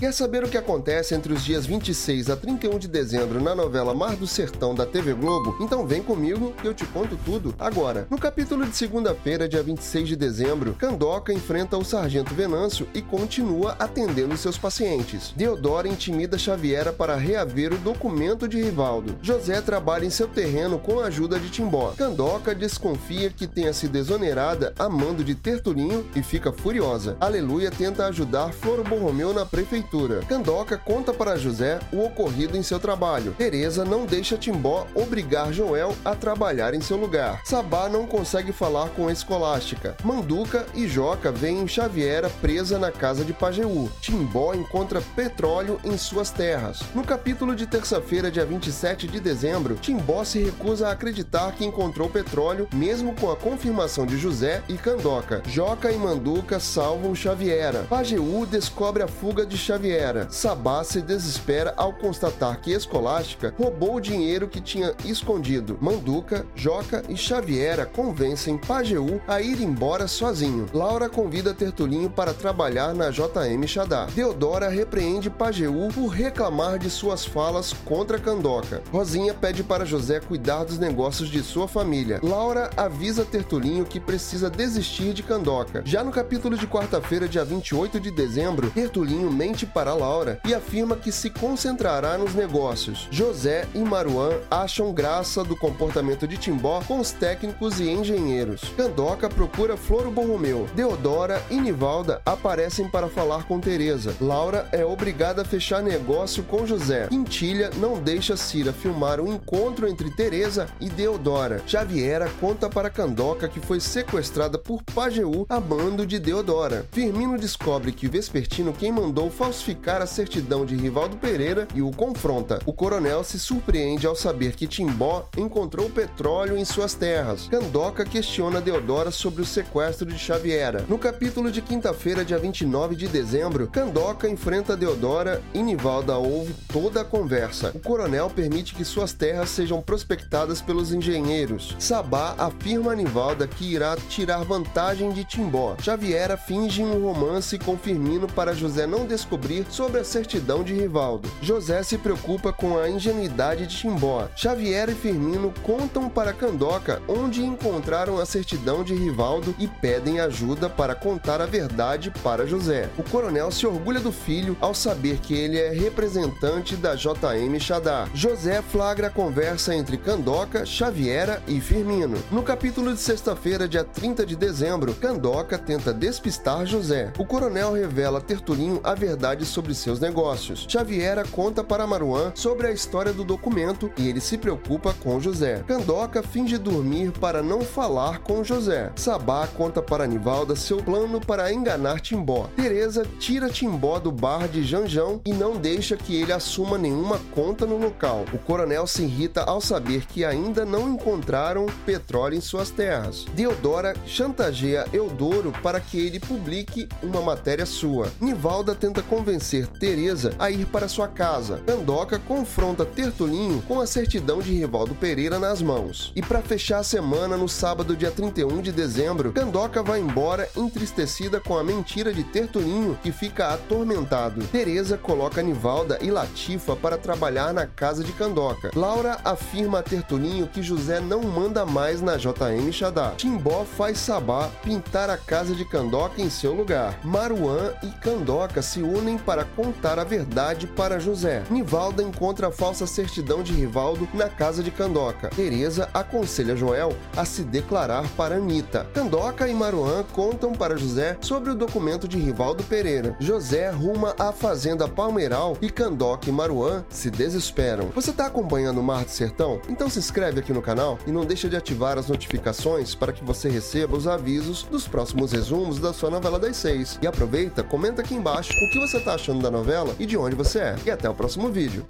Quer saber o que acontece entre os dias 26 a 31 de dezembro na novela Mar do Sertão da TV Globo? Então vem comigo que eu te conto tudo agora. No capítulo de segunda-feira, dia 26 de dezembro, Candoca enfrenta o Sargento Venâncio e continua atendendo seus pacientes. Deodora intimida Xaviera para reaver o documento de Rivaldo. José trabalha em seu terreno com a ajuda de Timbó. Candoca desconfia que tenha sido exonerada a mando de Tertulinho e fica furiosa. Aleluia tenta ajudar Floro Borromeu na prefeitura. Candoca conta para José o ocorrido em seu trabalho. Teresa não deixa Timbó obrigar Joel a trabalhar em seu lugar. Sabá não consegue falar com a Escolástica. Manduca e Joca veem Xaviera presa na casa de Pajeú. Timbó encontra petróleo em suas terras. No capítulo de terça-feira, dia 27 de dezembro, Timbó se recusa a acreditar que encontrou petróleo, mesmo com a confirmação de José e Candoca. Joca e Manduca salvam Xaviera. Pajeú descobre a fuga de Xaviera. Sabá se desespera ao constatar que Escolástica roubou o dinheiro que tinha escondido. Manduca, Joca e Xaviera convencem Pajeú a ir embora sozinho. Laura convida Tertulinho para trabalhar na JM Xadá. Deodora repreende Pajeú por reclamar de suas falas contra Candoca. Rosinha pede para José cuidar dos negócios de sua família. Laura avisa Tertulinho que precisa desistir de Candoca. Já no capítulo de quarta-feira, dia 28 de dezembro, Tertulinho mente para Laura e afirma que se concentrará nos negócios. José e Maruan acham graça do comportamento de Timbó com os técnicos e engenheiros. Candoca procura Floro Borromeu. Deodora e Nivalda aparecem para falar com Teresa. Laura é obrigada a fechar negócio com José. Quintilha não deixa Cira filmar o um encontro entre Teresa e Deodora. Xaviera conta para Candoca que foi sequestrada por Pajeú a mando de Deodora. Firmino descobre que Vespertino quem mandou falsificar a certidão de Rivaldo Pereira e o confronta. O coronel se surpreende ao saber que Timbó encontrou petróleo em suas terras. Candoca questiona Deodora sobre o sequestro de Xaviera. No capítulo de quinta-feira, dia 29 de dezembro, Candoca enfrenta Deodora e Nivalda ouve toda a conversa. O coronel permite que suas terras sejam prospectadas pelos engenheiros. Sabá afirma a Nivalda que irá tirar vantagem de Timbó. Xaviera finge um romance com Firmino para José não descobrir sobre a certidão de Rivaldo. José se preocupa com a ingenuidade de Timbó. Xaviera e Firmino contam para Candoca onde encontraram a certidão de Rivaldo e pedem ajuda para contar a verdade para José. O coronel se orgulha do filho ao saber que ele é representante da JM Xadá. José flagra a conversa entre Candoca, Xaviera e Firmino. No capítulo de sexta-feira, dia 30 de dezembro, Candoca tenta despistar José. O coronel revela a Tertulinho a verdade sobre seus negócios. Xaviera conta para Maruan sobre a história do documento e ele se preocupa com José. Candoca finge dormir para não falar com José. Sabá conta para Nivalda seu plano para enganar Timbó. Teresa tira Timbó do bar de Janjão e não deixa que ele assuma nenhuma conta no local. O coronel se irrita ao saber que ainda não encontraram petróleo em suas terras. Deodora chantageia Eudoro para que ele publique uma matéria sua. Nivalda tenta convencer Teresa a ir para sua casa. Candoca confronta Tertulinho com a certidão de Rivaldo Pereira nas mãos. E para fechar a semana, no sábado, dia 31 de dezembro, Candoca vai embora entristecida com a mentira de Tertulinho, que fica atormentado. Teresa coloca Nivalda e Latifa para trabalhar na casa de Candoca. Laura afirma a Tertulinho que José não manda mais na JM Xadá. Timbó faz Sabá pintar a casa de Candoca em seu lugar. Maruan e Candoca se unem para contar a verdade para José. Nivalda encontra a falsa certidão de Rivaldo na casa de Candoca. Teresa aconselha Joel a se declarar para Anitta. Candoca e Maruan contam para José sobre o documento de Rivaldo Pereira. José ruma à fazenda Palmeiral e Candoca e Maruan se desesperam. Você está acompanhando o Mar do Sertão? Então se inscreve aqui no canal e não deixa de ativar as notificações para que você receba os avisos dos próximos resumos da sua novela das seis. E aproveita, comenta aqui embaixo o que você está achando da novela e de onde você é. E até o próximo vídeo.